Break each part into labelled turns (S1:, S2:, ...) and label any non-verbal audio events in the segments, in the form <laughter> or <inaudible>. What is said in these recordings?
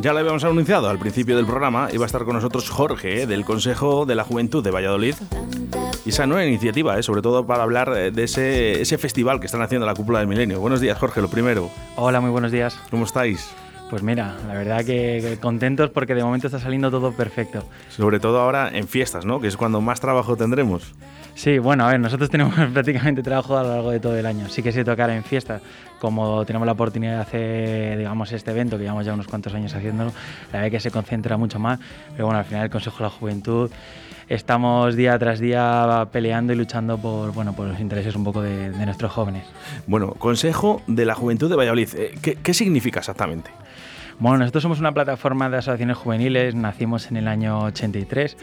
S1: Ya lo habíamos anunciado al principio del programa, iba a estar con nosotros Jorge, del Consejo de la Juventud de Valladolid. Y esa nueva iniciativa, ¿eh? sobre todo para hablar eh, de ese, ese festival que están haciendo la Cúpula del Milenio. Buenos días, Jorge, lo primero.
S2: Hola, muy buenos días.
S1: ¿Cómo estáis?
S2: Pues mira, la verdad que contentos porque de momento está saliendo todo perfecto.
S1: Sobre todo ahora en fiestas, ¿no? Que es cuando más trabajo tendremos.
S2: Sí, bueno, a ver, nosotros tenemos <laughs> prácticamente trabajo a lo largo de todo el año. Sí que se tocará en fiestas, como tenemos la oportunidad de hacer, digamos, este evento, que llevamos ya unos cuantos años haciéndolo, la verdad que se concentra mucho más. Pero bueno, al final el Consejo de la Juventud estamos día tras día peleando y luchando por, bueno, por los intereses un poco de, nuestros jóvenes.
S1: Bueno, Consejo de la Juventud de Valladolid, eh, ¿qué, qué significa exactamente?
S2: Bueno, nosotros somos una plataforma de asociaciones juveniles, nacimos en el año 83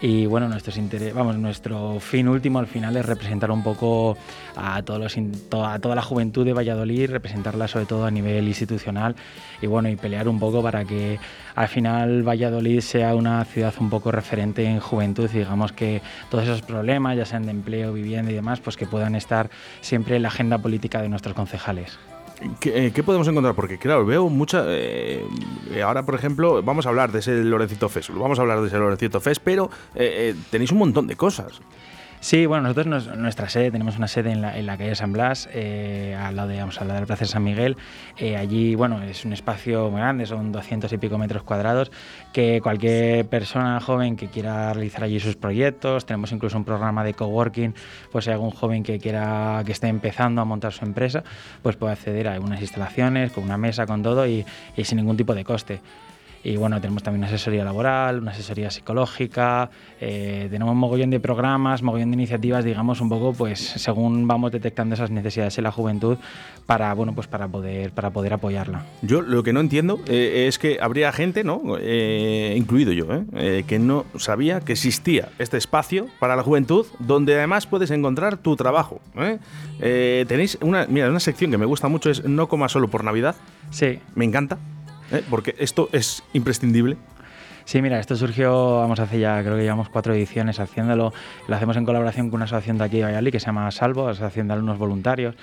S2: y bueno, nuestros vamos, nuestro fin último al final es representar un poco a, a toda la juventud de Valladolid, representarla sobre todo a nivel institucional y bueno, y pelear un poco para que al final Valladolid sea una ciudad un poco referente en juventud y digamos que todos esos problemas, ya sean de empleo, vivienda y demás, pues que puedan estar siempre en la agenda política de nuestros concejales.
S1: Eh, ¿Qué, podemos encontrar? Porque, claro, veo mucha. Eh, ahora, por ejemplo, vamos a hablar de ese Lorencito Fest. Vamos a hablar de ese Lorencito Fest, pero eh, tenéis un montón de cosas.
S2: Sí, bueno, nosotros nuestra sede, tenemos una sede en la, calle San Blas, eh, al lado de, vamos, al lado de la Plaza de San Miguel. Eh, allí, bueno, es un espacio muy grande, son 200 y pico metros cuadrados, que cualquier persona joven que quiera realizar allí sus proyectos, tenemos incluso un programa de coworking, pues si hay algún joven que quiera, que esté empezando a montar su empresa, pues puede acceder a algunas instalaciones, con una mesa, con todo y sin ningún tipo de coste. Y bueno, tenemos también una asesoría laboral, una asesoría psicológica, eh, tenemos un mogollón de programas, mogollón de iniciativas, digamos, un poco pues según vamos detectando esas necesidades en la juventud para, bueno, pues para poder, para poder apoyarla.
S1: Yo lo que no entiendo eh, es que habría gente, ¿no? Eh, incluido yo, que no sabía que existía este espacio para la juventud donde además puedes encontrar tu trabajo. tenéis una, mira, una sección que me gusta mucho, es No coma solo por Navidad.
S2: Sí.
S1: Me encanta ¿eh? porque esto es imprescindible.
S2: Sí, mira, esto surgió, vamos, hace ya, creo que llevamos cuatro ediciones haciéndolo. Lo hacemos en colaboración con una asociación de aquí de Valladolid que se llama Salvo, Asociación de Alumnos Voluntarios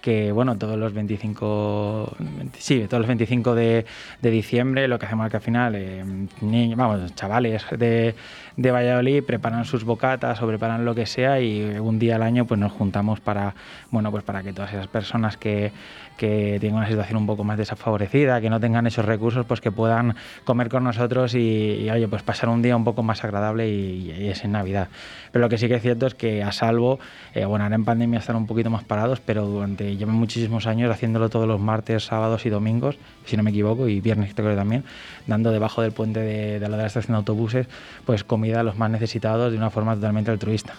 S2: que bueno, todos los 25, sí, todos los 25 de, de diciembre lo que hacemos es que al final, eh, niños, vamos, chavales de, de Valladolid preparan sus bocatas o preparan lo que sea y un día al año pues nos juntamos para, bueno, pues para que todas esas personas que, que tengan una situación un poco más desfavorecida, que no tengan esos recursos, pues que puedan comer con nosotros y, oye, pues pasar un día un poco más agradable y, es en Navidad. Pero lo que sí que es cierto es que a salvo, eh, bueno, ahora en pandemia están un poquito más parados, pero durante llevan muchísimos años haciéndolo todos los martes, sábados y domingos, si no me equivoco, y viernes creo que también, dando debajo del puente de, de la de la estación de autobuses, pues comida a los más necesitados de una forma totalmente altruista.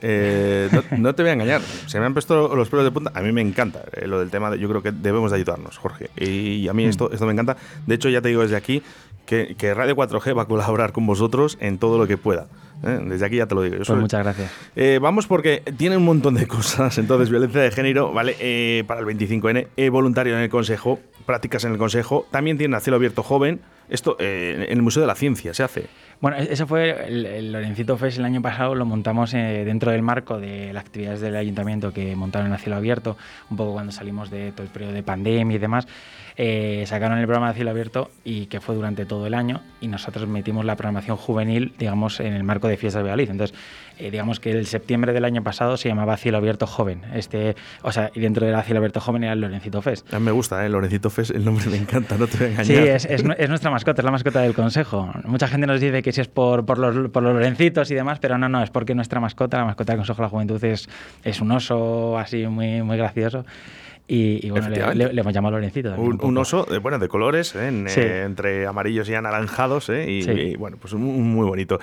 S1: Eh, <laughs> no, te voy a engañar, se me han puesto los pelos de punta. A mí me encanta eh, lo del tema, de, yo creo que debemos de ayudarnos, Jorge. Y, a mí mm. esto, esto me encanta. De hecho, ya te digo desde aquí que, Radio 4G va a colaborar con vosotros en todo lo que pueda. ¿Eh? Desde aquí ya te lo digo.
S2: pues muchas gracias.
S1: vamos porque tiene un montón de cosas. <laughs> Entonces, violencia de género, ¿vale? para el 25N, voluntario en el Consejo, prácticas en el Consejo. También tiene a cielo abierto joven. Esto en el Museo de la Ciencia se hace.
S2: Bueno, e-, ese fue el, Lorencito Fest el año pasado, lo montamos eh, dentro del marco de las actividades del ayuntamiento que montaron a cielo abierto, un poco cuando salimos de todo el periodo de pandemia y demás. Eh, sacaron el programa de cielo abierto y que fue durante todo el año y nosotros metimos la programación juvenil, digamos, en el marco de Fiestas de Valladolid. Entonces, eh, digamos que el septiembre del año pasado se llamaba Cielo Abierto Joven. Este, o sea, y dentro de la Cielo Abierto Joven era el Lorencito Fest.
S1: A mí me gusta, ¿eh? Lorencito Fest, el nombre me encanta, no te voy a engañar.
S2: Sí, es, es, es, nuestra mascota, es la mascota del Consejo. Mucha gente nos dice que si es por, por, los, por los Lorencitos y demás, pero no, no, es porque nuestra mascota, la mascota del Consejo de la Juventud, es, es un oso así muy, muy gracioso. Y, bueno, le, hemos llamado Lorencito.
S1: Un, oso de, bueno, de colores, ¿eh? Eh, entre amarillos y anaranjados, ¿eh? y, bueno, pues muy bonito.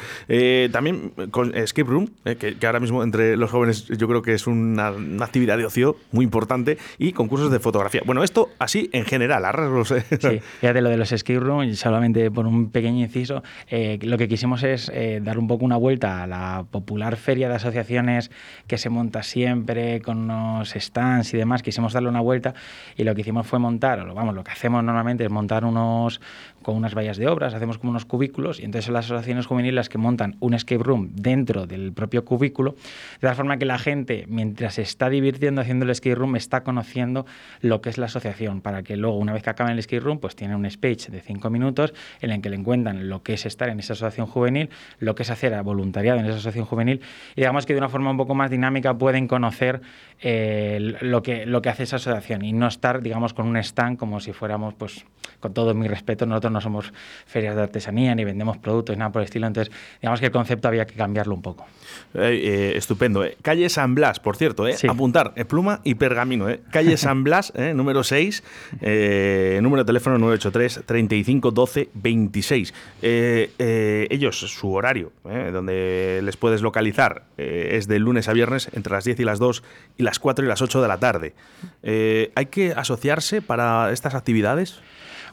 S1: también con Escape Room, que, ahora mismo entre los jóvenes yo creo que es una, actividad de ocio muy importante, y concursos de fotografía. Bueno, esto así en general, arrasgos.
S2: Sí, fíjate lo de los Escape Room, solamente por un pequeño inciso, lo que quisimos es dar un poco una vuelta a la popular feria de asociaciones que se monta siempre con unos stands y demás, quisimos darle una vuelta y lo que hicimos fue montar, vamos, lo que hacemos normalmente es montar unos, con unas vallas de obras, hacemos como unos cubículos y entonces son las asociaciones juveniles las que montan un escape room dentro del propio cubículo, de tal forma que la gente, mientras se está divirtiendo haciendo el escape room, está conociendo lo que es la asociación, para que luego, una vez que acaben el escape room, pues tienen un speech de cinco minutos en el que le encuentran lo que es estar en esa asociación juvenil, lo que es hacer voluntariado en esa asociación juvenil y digamos que de una forma un poco más dinámica pueden conocer eh, lo, que, lo que hace esa asociación y no estar, digamos, con un stand como si fuéramos, pues, con todo mi respeto, nosotros no somos ferias de artesanía ni vendemos productos, nada por el estilo. Entonces, digamos que el concepto había que cambiarlo un poco.
S1: Eh, eh, estupendo. Eh. Calle San Blas, por cierto, apuntar, pluma y pergamino. Calle San <laughs> Blas, número 6, número de teléfono 983 35 12 26. ellos, su horario, donde les puedes localizar, es de lunes a viernes entre las 10 y las 2 y las 4 y las 8 de la tarde. ¿Hay que asociarse para estas actividades?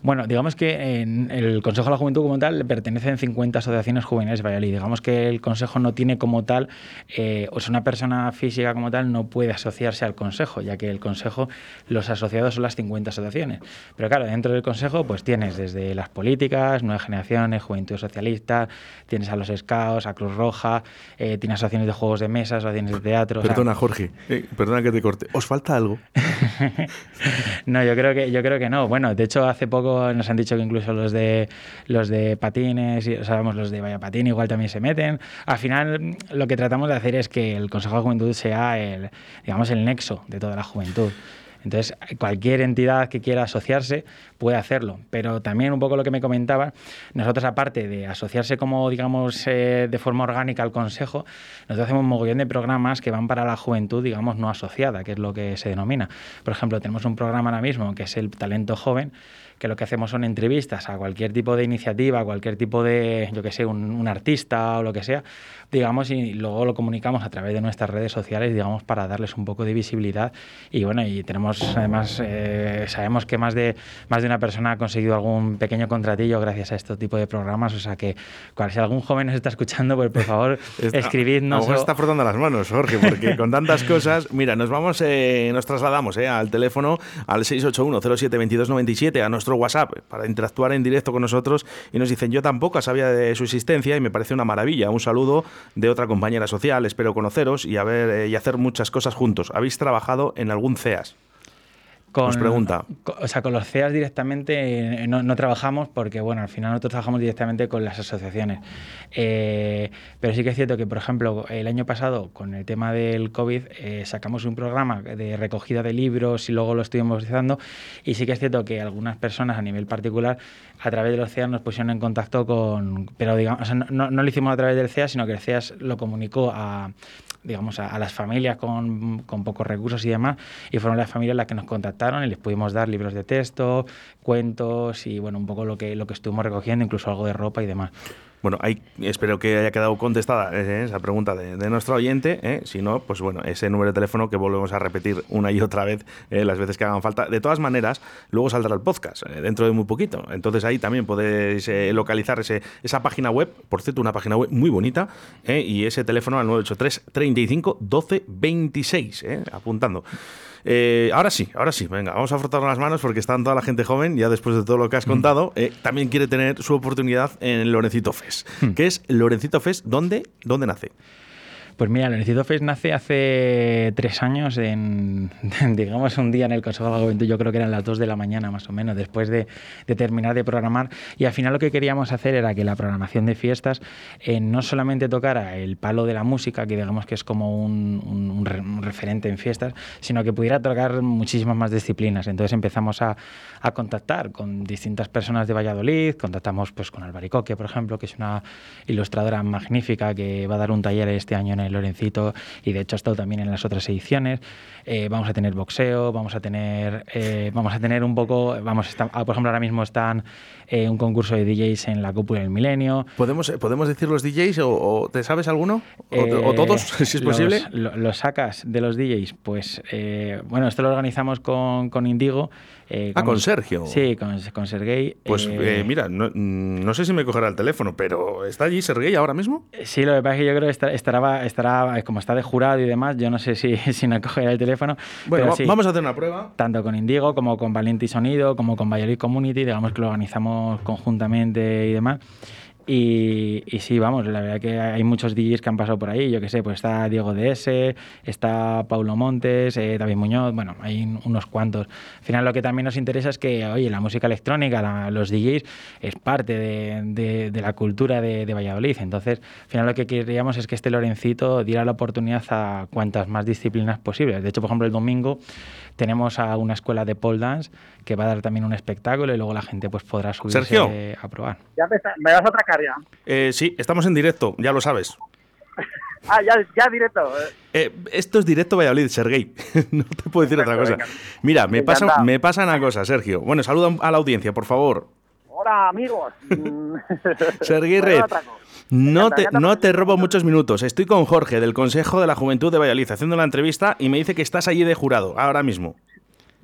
S2: Bueno, digamos que en el Consejo de la Juventud como tal pertenecen 50 asociaciones juveniles de Valladolid. Digamos que el Consejo no tiene como tal, eh, o sea, una persona física como tal no puede asociarse al Consejo, ya que el Consejo, los asociados son las 50 asociaciones. Pero claro, dentro del Consejo pues tienes desde las políticas, Nuevas Generaciones, Juventud Socialista, tienes a los Scouts, a Cruz Roja, eh, tienes asociaciones de juegos de mesa, asociaciones de teatro.
S1: Perdona, Jorge, eh, perdona que te corte. ¿Os falta algo? <laughs>
S2: no, yo creo que yo creo que no. Bueno, de hecho hace poco nos han dicho que incluso los de los de patines, sabemos los de Vaya Patín igual también se meten. Al final lo que tratamos de hacer es que el Consejo de Juventud sea el, digamos, el nexo de toda la juventud. Entonces, cualquier entidad que quiera asociarse puede hacerlo. Pero también un poco lo que me comentaba, nosotros aparte de asociarse como, digamos, eh, de forma orgánica al Consejo, nosotros hacemos un mogollón de programas que van para la juventud, digamos, no asociada, que es lo que se denomina. Por ejemplo, tenemos un programa ahora mismo que es el Talento Joven, que lo que hacemos son entrevistas a cualquier tipo de iniciativa, a cualquier tipo de, yo que sé, un, artista o lo que sea, digamos, y luego lo comunicamos a través de nuestras redes sociales, digamos, para darles un poco de visibilidad. Y bueno, y tenemos, además, eh, sabemos que más de, más de una persona ha conseguido algún pequeño contratillo gracias a este tipo de programas, o sea que si algún joven nos está escuchando, pues por favor, <laughs> escribidnos.
S1: A, está frotando las manos, Jorge, porque con tantas cosas, mira, nos vamos, eh, nos trasladamos eh, al teléfono al 681 07 2297 a nuestro WhatsApp para interactuar en directo con nosotros y nos dicen, yo tampoco sabía de su existencia y me parece una maravilla. Un saludo de otra compañera social, espero conoceros y, a ver, eh, y hacer muchas cosas juntos. ¿Habéis trabajado en algún CEAS?
S2: Con,
S1: pregunta.
S2: o sea, con los CEAS directamente eh, no, trabajamos porque, bueno, al final nosotros trabajamos directamente con las asociaciones. Eh, pero sí que es cierto que, por ejemplo, el año pasado, con el tema del COVID, eh, sacamos un programa de recogida de libros y luego lo estuvimos utilizando. Y sí que es cierto que algunas personas a nivel particular, a través de los CEAS, nos pusieron en contacto con. Pero, digamos, no, no, lo hicimos a través del CEAS, sino que el CEAS lo comunicó a digamos, a, las familias con, con, pocos recursos y demás, y fueron las familias las que nos contactaron y les pudimos dar libros de texto, cuentos y, bueno, un poco lo que, lo que estuvimos recogiendo, incluso algo de ropa y demás.
S1: Bueno, ahí espero que haya quedado contestada eh, esa pregunta de, nuestro oyente. Eh. Si no, pues bueno, ese número de teléfono que volvemos a repetir una y otra vez eh, las veces que hagan falta. De todas maneras, luego saldrá el podcast dentro de muy poquito. Entonces ahí también podéis localizar ese, esa página web, por cierto, una página web muy bonita, y ese teléfono al 983 35 12 26, apuntando. Eh, ahora sí, ahora sí, venga, vamos a frotar las manos porque están toda la gente joven, ya después de todo lo que has mm. contado, eh, también quiere tener su oportunidad en Lorencito Fest. Mm. ¿Qué es Lorencito Fest? ¿Dónde, ¿Dónde nace?
S2: Pues mira, el Lorencito Fest nace hace tres años, en, <laughs> digamos, un día en el Consejo de la Juventud, yo creo que eran las dos de la mañana más o menos, después de, terminar de programar. Y al final lo que queríamos hacer era que la programación de fiestas eh, no solamente tocara el palo de la música, que digamos que es como un, referente en fiestas, sino que pudiera tocar muchísimas más disciplinas. Entonces empezamos a, contactar con distintas personas de Valladolid, contactamos pues con Albaricoque, por ejemplo, que es una ilustradora magnífica que va a dar un taller este año en el Lorencito y de hecho ha estado también en las otras ediciones. Eh, vamos a tener boxeo, vamos a tener, eh, vamos a tener un poco, vamos, ah, por ejemplo, ahora mismo están eh, un concurso de DJs en la cúpula del milenio.
S1: ¿Podemos, ¿podemos decir los DJs o, te sabes alguno? O, todos, <laughs> si es posible?
S2: Los, sacas de los DJs, pues bueno, esto lo organizamos con, con Indigo.
S1: ah, con Sergio.
S2: Sí, con, con Sergey.
S1: Pues mira, no, no, sé si me cogerá el teléfono, pero ¿está allí Sergey ahora mismo?
S2: Sí, lo que pasa es que yo creo que estará, estará, como está de jurado y demás, yo no sé si, <laughs> si no cogerá el teléfono.
S1: Bueno, vamos a hacer una prueba.
S2: Tanto con Indigo como con Valiente y Sonido, como con Valladolid Community, digamos que lo organizamos conjuntamente y demás. Y, sí, vamos, la verdad que hay muchos DJs que han pasado por ahí. Yo que sé, pues está Diego DS, está Paulo Montes, eh, David Muñoz, bueno, hay unos cuantos. Al final, lo que también nos interesa es que, oye, la música electrónica, los DJs, es parte de, la cultura de, de, Valladolid. Entonces, al final, lo que queríamos es que este Lorencito diera la oportunidad a cuantas más disciplinas posibles. De hecho, por ejemplo, el domingo tenemos a una escuela de pole dance que va a dar también un espectáculo y luego la gente pues podrá subirse a probar.
S3: Ya me, vas a atracar
S1: Eh, sí, estamos en directo, ya lo sabes. <laughs>
S3: ah, ya, ya directo.
S1: Eh, esto es directo Valladolid, Sergey. <laughs> no te puedo decir otra cosa. Mira, me pasa, me pasa una cosa, Sergio. Bueno, saluda a la audiencia, por favor.
S3: Hola, amigos. <laughs>
S1: Sergey Red. No te, no te robo muchos minutos. Estoy con Jorge del Consejo de la Juventud de Valladolid haciendo la entrevista y me dice que estás allí de jurado, ahora mismo.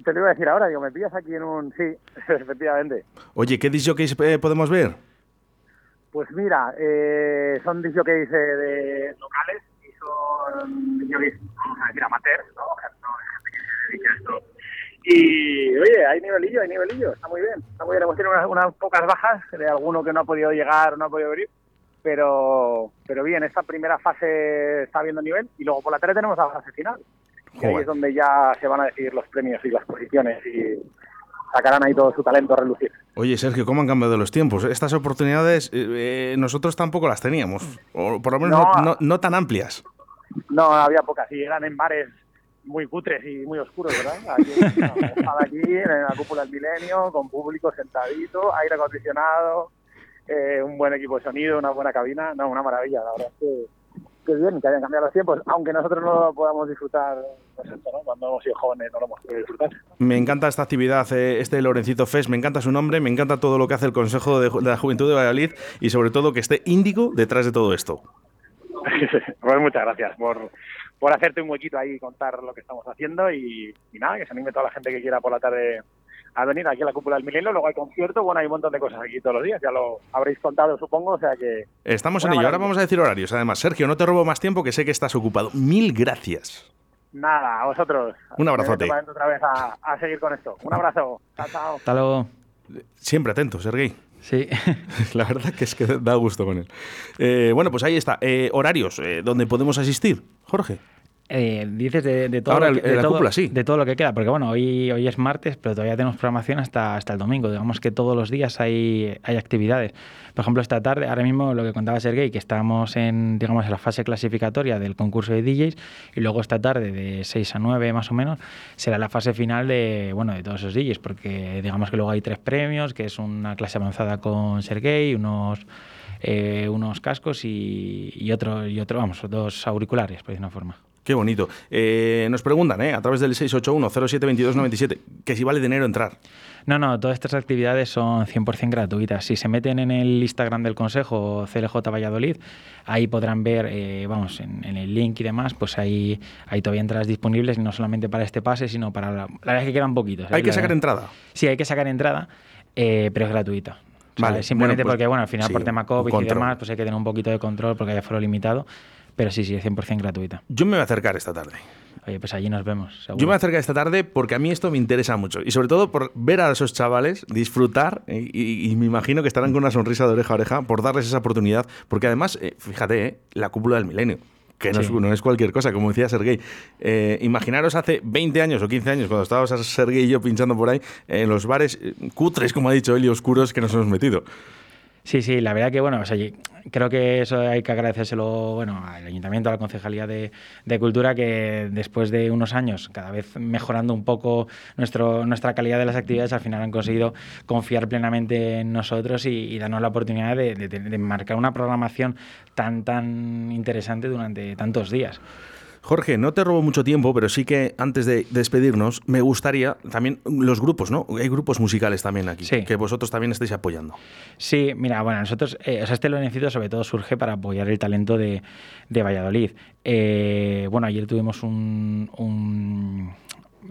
S3: Te lo iba a decir ahora, digo, me pillas aquí en un... Sí, efectivamente.
S1: Oye, ¿qué disjockeys eh, podemos ver?
S3: Pues mira, eh, son disjockeys eh, de locales y son disjockeys, vamos a decir, amateurs, ¿no? esto. Y oye, hay nivelillo, hay nivelillo, está muy bien, está muy bien. Hemos tenido unas, unas pocas bajas de alguno que no ha podido llegar, no ha podido venir, pero, pero bien, esta primera fase está viendo nivel y luego por la tarde tenemos la fase final. Y ahí es donde ya se van a decidir los premios y las posiciones y sacarán ahí todo su talento a relucir.
S1: Oye, Sergio, ¿cómo han cambiado los tiempos? Estas oportunidades eh, eh, nosotros tampoco las teníamos, o por lo menos no, tan amplias.
S3: No, había pocas, y eran en bares muy cutres y muy oscuros, ¿verdad? Aquí, <laughs> aquí en la cúpula del milenio, con público sentadito, aire acondicionado, eh, un buen equipo de sonido, una buena cabina, no, una maravilla, la verdad es que, bien que hayan cambiado los tiempos, aunque nosotros no lo podamos disfrutar, pues cuando hemos sido jóvenes no lo hemos podido disfrutar.
S1: Me encanta esta actividad, eh, este Lorencito Fest, me encanta su nombre, me encanta todo lo que hace el Consejo de, la Juventud de Valladolid y sobre todo que esté Índigo detrás de todo esto. <laughs>
S3: pues muchas gracias por, por hacerte un huequito ahí y contar lo que estamos haciendo y, y nada, que se anime toda la gente que quiera por la tarde a venir aquí a la cúpula del milenio, luego hay concierto, bueno, hay un montón de cosas aquí todos los días, ya lo habréis contado supongo, o sea que...
S1: Estamos en ello, ahora vamos a decir horarios, además, Sergio, no te robo más tiempo que sé que estás ocupado. Mil gracias.
S3: Nada, a vosotros.
S1: Un abrazote.
S3: Otra vez a, seguir con esto. Un abrazo. Chao, chao.
S2: Hasta luego.
S1: Siempre atento, Sergey.
S2: Sí. <laughs>
S1: La verdad que es que da gusto con él. Eh, bueno, pues ahí está. Eh, horarios, eh, donde podemos asistir, Jorge.
S2: Eh, dices de, todo lo que, de, todo, lo que queda, porque bueno, hoy, hoy es martes, pero todavía tenemos programación hasta, hasta el domingo. Digamos que todos los días hay, hay actividades. Por ejemplo, esta tarde, ahora mismo lo que contaba Sergey, que estamos en, digamos, en la fase clasificatoria del concurso de DJs, y luego esta tarde, de 6 a 9 más o menos, será la fase final de, bueno, de todos esos DJs, porque digamos que luego hay tres premios, que es una clase avanzada con Sergey, unos... Eh, unos cascos y, y, otro, y otro, vamos, dos auriculares, por decir una forma.
S1: Qué bonito. Eh, nos preguntan, ¿eh? a través del 681-072297, que si vale dinero entrar.
S2: No, no, todas estas actividades son 100% gratuitas. Si se meten en el Instagram del Consejo CLJ Valladolid, ahí podrán ver, eh, vamos, en, el link y demás, pues ahí hay todavía entradas disponibles, no solamente para este pase, sino para... La, la verdad es que quedan poquitos.
S1: ¿Hay que sacar entrada?
S2: Sí, hay que sacar entrada, pero es gratuita. vale, simplemente pues porque, bueno, al final por tema COVID y demás, pues hay que tener un poquito de control porque haya foro limitado. Pero sí, sí, es 100% gratuita.
S1: Yo me voy a acercar esta tarde.
S2: Oye, pues allí nos vemos.
S1: Yo me voy a acercar esta tarde porque a mí esto me interesa mucho. Y sobre todo por ver a esos chavales disfrutar. Y, me imagino que estarán con una sonrisa de oreja a oreja por darles esa oportunidad. Porque además, eh, fíjate, eh, la cúpula del milenio que no, es, cualquier cosa, como decía Sergey. Eh, imaginaros hace 20 años o 15 años, cuando estábamos Sergey y yo pinchando por ahí, en los bares cutres, como ha dicho él, y oscuros que nos hemos metido.
S2: Sí, sí, la verdad que bueno, creo que eso hay que agradecérselo bueno, al Ayuntamiento, a la Concejalía de, Cultura, que después de unos años, cada vez mejorando un poco nuestro, nuestra calidad de las actividades, al final han conseguido confiar plenamente en nosotros y, darnos la oportunidad de, de marcar una programación tan, tan interesante durante tantos días.
S1: Jorge, no te robo mucho tiempo, pero sí que antes de despedirnos, me gustaría también los grupos, ¿no? Hay grupos musicales también aquí, que vosotros también estáis apoyando.
S2: Sí, mira, bueno, nosotros, eh, o sea, este lo necesito sobre todo surge para apoyar el talento de, de Valladolid. Eh, bueno, ayer tuvimos un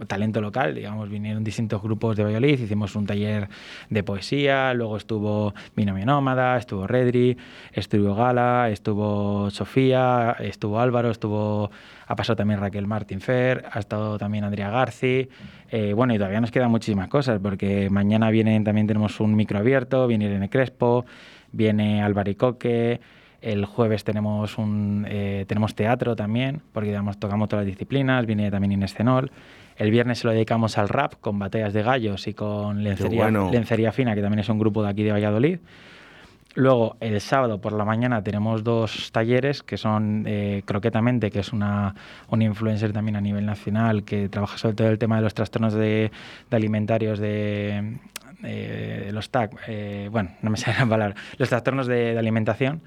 S2: talento local, digamos, vinieron distintos grupos de Valladolid, hicimos un taller de poesía, luego estuvo Binomio Nómada, estuvo Redri, estuvo Gala, estuvo Sofía, estuvo Álvaro, estuvo ha pasado también Raquel Martín Fer, ha estado también Andrea Garci. Eh, bueno, y todavía nos quedan muchísimas cosas, porque mañana vienen, también tenemos un micro abierto, viene Irene Crespo, viene Álvaro Coque, el jueves tenemos un eh, tenemos teatro también, porque digamos, tocamos todas las disciplinas, viene también Inescenol. El viernes se lo dedicamos al rap con batallas de gallos y con lencería, lencería fina, que también es un grupo de aquí de Valladolid. Luego, el sábado por la mañana tenemos dos talleres que son eh, Croquetamente, que es una, una, influencer también a nivel nacional que trabaja sobre todo el tema de los trastornos de, alimentarios de, los TAC, eh, bueno, no me <laughs> sale la palabra, los trastornos de alimentación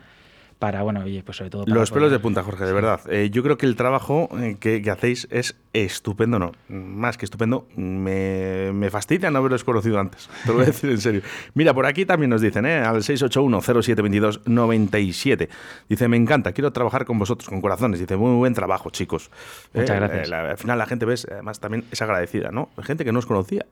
S2: para, bueno, oye, pues sobre todo...
S1: Los pelos de punta, Jorge, de verdad. Eh, yo creo que el trabajo eh, que, hacéis es estupendo, no, más que estupendo. Me, me, fastidia no haberos conocido antes, te lo voy a decir en serio. Mira, por aquí también nos dicen, ¿eh? al 681-0722-97. Dice, me encanta, quiero trabajar con vosotros, con corazones. Dice, muy buen trabajo, chicos.
S2: Muchas eh, gracias.
S1: al final la gente, ves, además también es agradecida, ¿no? Gente que no os conocía.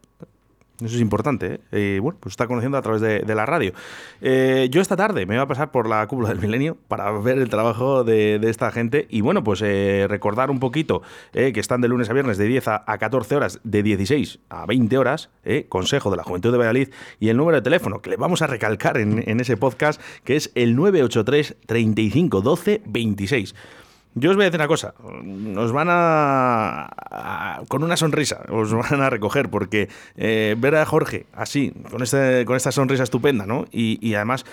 S1: Eso es importante, ¿eh? Bueno, pues está conociendo a través de, la radio. Eh, yo esta tarde me voy a pasar por la cúpula del milenio para ver el trabajo de, esta gente y bueno, pues eh, recordar un poquito que están de lunes a viernes de 10 a, 14 horas, de 16 a 20 horas, Consejo de la Juventud de Valladolid y el número de teléfono que le vamos a recalcar en, en ese podcast que es el 983 35 12 26. Yo os voy a decir una cosa, nos van a, con una sonrisa, os van a recoger, porque eh, ver a Jorge así, con, este, con esta sonrisa estupenda, ¿no? Y, y además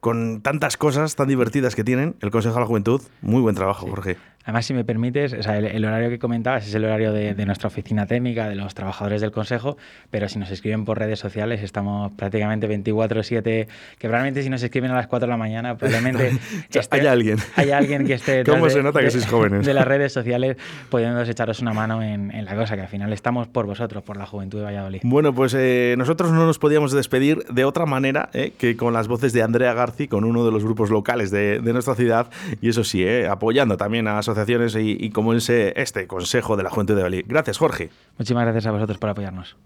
S1: con tantas cosas tan divertidas que tienen, el Consejo de la Juventud, muy buen trabajo, Jorge.
S2: Además, si me permites, el, horario que comentabas es el horario de, nuestra oficina técnica, de los trabajadores del Consejo, pero si nos escriben por redes sociales estamos prácticamente 24-7, que probablemente si nos escriben a las 4 de la mañana, probablemente <laughs>
S1: hay alguien.
S2: Hay alguien que esté... <laughs>
S1: ¿Cómo se nota que sois jóvenes?
S2: De las redes sociales, pudiendo echaros una mano en, la cosa, que al final estamos por vosotros, por la juventud de Valladolid.
S1: Bueno, pues eh, nosotros no nos podíamos despedir de otra manera eh, que con las voces de Andrea Garci, con uno de los grupos locales de, nuestra ciudad, y eso sí, eh, apoyando también a asociaciones y, como este Consejo de la Juventud de Bali. Gracias, Jorge.
S2: Muchísimas gracias a vosotros por apoyarnos.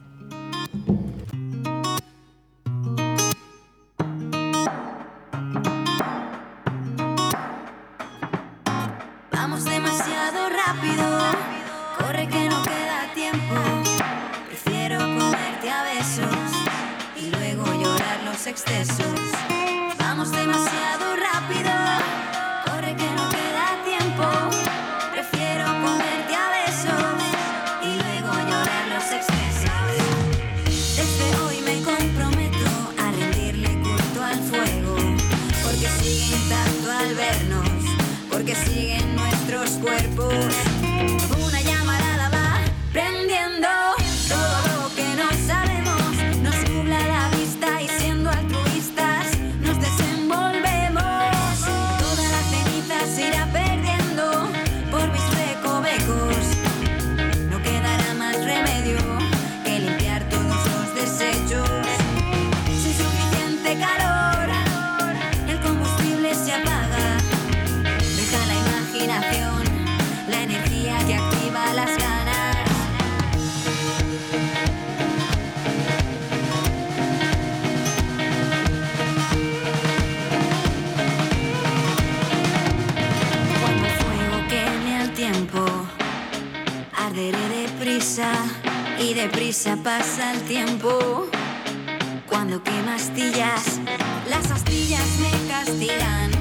S4: Deprisa pasa el tiempo. Cuando quemas astillas, las astillas me castigan